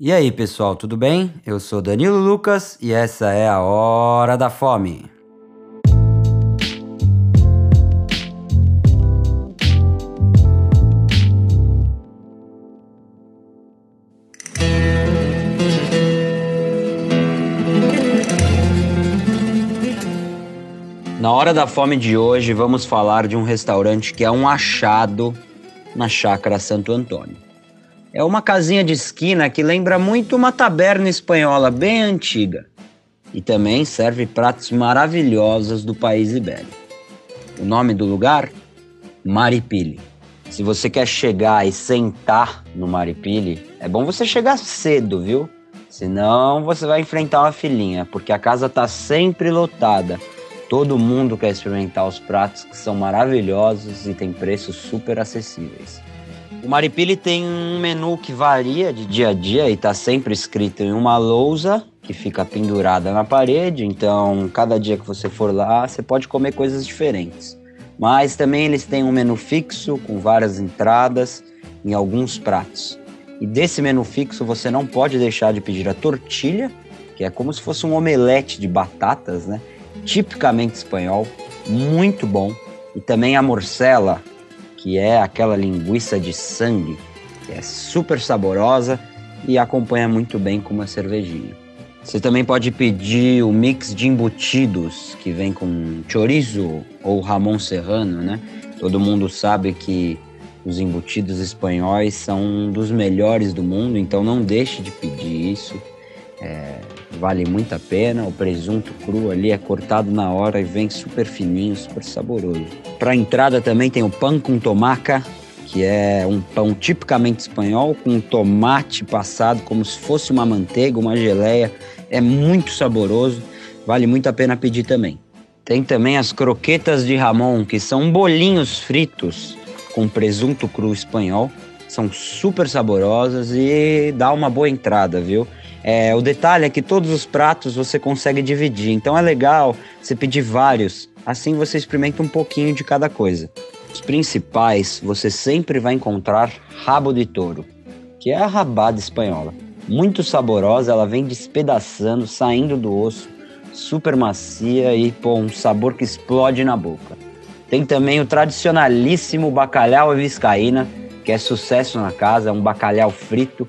E aí, pessoal, tudo bem? Eu sou Danilo Lucas e essa é a Hora da Fome. Na Hora da Fome de hoje, vamos falar de um restaurante que é um achado na Chácara Santo Antônio. É uma casinha de esquina que lembra muito uma taberna espanhola bem antiga. E também serve pratos maravilhosos do país ibérico. O nome do lugar? Maripili. Se você quer chegar e sentar no Maripili, é bom você chegar cedo, viu? Senão você vai enfrentar uma filinha, porque a casa tá sempre lotada. Todo mundo quer experimentar os pratos que são maravilhosos e tem preços super acessíveis. O Maripili tem um menu que varia de dia a dia e está sempre escrito em uma lousa que fica pendurada na parede. Então, cada dia que você for lá, você pode comer coisas diferentes. Mas também eles têm um menu fixo com várias entradas em alguns pratos. E desse menu fixo você não pode deixar de pedir a tortilha, que é como se fosse um omelete de batatas, né? Tipicamente espanhol, muito bom. E também a morcela, que é aquela linguiça de sangue, que é super saborosa e acompanha muito bem com uma cervejinha. Você também pode pedir o mix de embutidos, que vem com chorizo ou ramon serrano, né? Todo mundo sabe que os embutidos espanhóis são um dos melhores do mundo, então não deixe de pedir isso. É, vale muito a pena. O presunto cru ali é cortado na hora e vem super fininho, super saboroso. Para entrada também tem o pão com tomaca, que é um pão tipicamente espanhol com tomate passado como se fosse uma manteiga, uma geleia. É muito saboroso, vale muito a pena pedir também. Tem também as croquetas de Ramon, que são bolinhos fritos com presunto cru espanhol. São super saborosas e dá uma boa entrada, viu? É, o detalhe é que todos os pratos você consegue dividir, então é legal você pedir vários, assim você experimenta um pouquinho de cada coisa. Os principais você sempre vai encontrar rabo de touro, que é a rabada espanhola. Muito saborosa, ela vem despedaçando, saindo do osso, super macia e pô, um sabor que explode na boca. Tem também o tradicionalíssimo bacalhau viscaína, que é sucesso na casa, é um bacalhau frito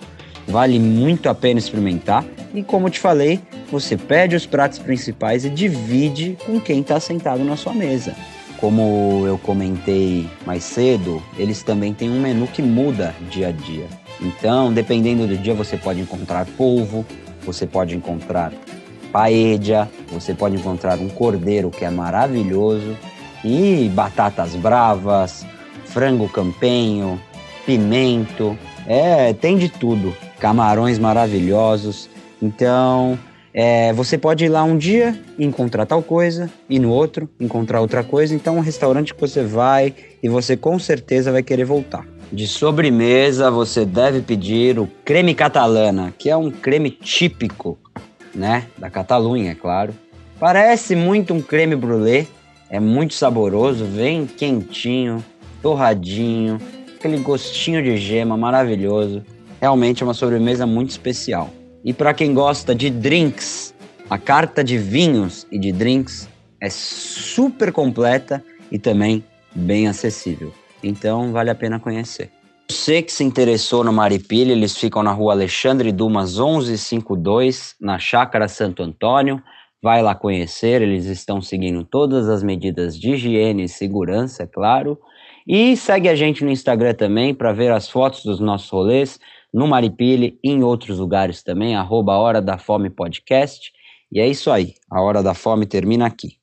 Vale muito a pena experimentar. E como te falei, você pede os pratos principais e divide com quem está sentado na sua mesa. Como eu comentei mais cedo, eles também têm um menu que muda dia a dia. Então, dependendo do dia, você pode encontrar polvo, você pode encontrar paella, você pode encontrar um cordeiro que é maravilhoso e batatas bravas, frango campenho, pimento, é, tem de tudo camarões maravilhosos. Então, é, você pode ir lá um dia e encontrar tal coisa, e no outro encontrar outra coisa. Então, um restaurante que você vai e você com certeza vai querer voltar. De sobremesa, você deve pedir o creme catalana, que é um creme típico, né, da Catalunha, é claro. Parece muito um creme brulee, é muito saboroso, vem quentinho, torradinho, aquele gostinho de gema maravilhoso. Realmente é uma sobremesa muito especial. E para quem gosta de drinks, a carta de vinhos e de drinks é super completa e também bem acessível. Então vale a pena conhecer. Você que se interessou no Maripilha, eles ficam na rua Alexandre Dumas 1152, na Chácara Santo Antônio. Vai lá conhecer, eles estão seguindo todas as medidas de higiene e segurança, é claro. E segue a gente no Instagram também para ver as fotos dos nossos rolês no Maripili e em outros lugares também, arroba Hora da Fome Podcast. E é isso aí, a Hora da Fome termina aqui.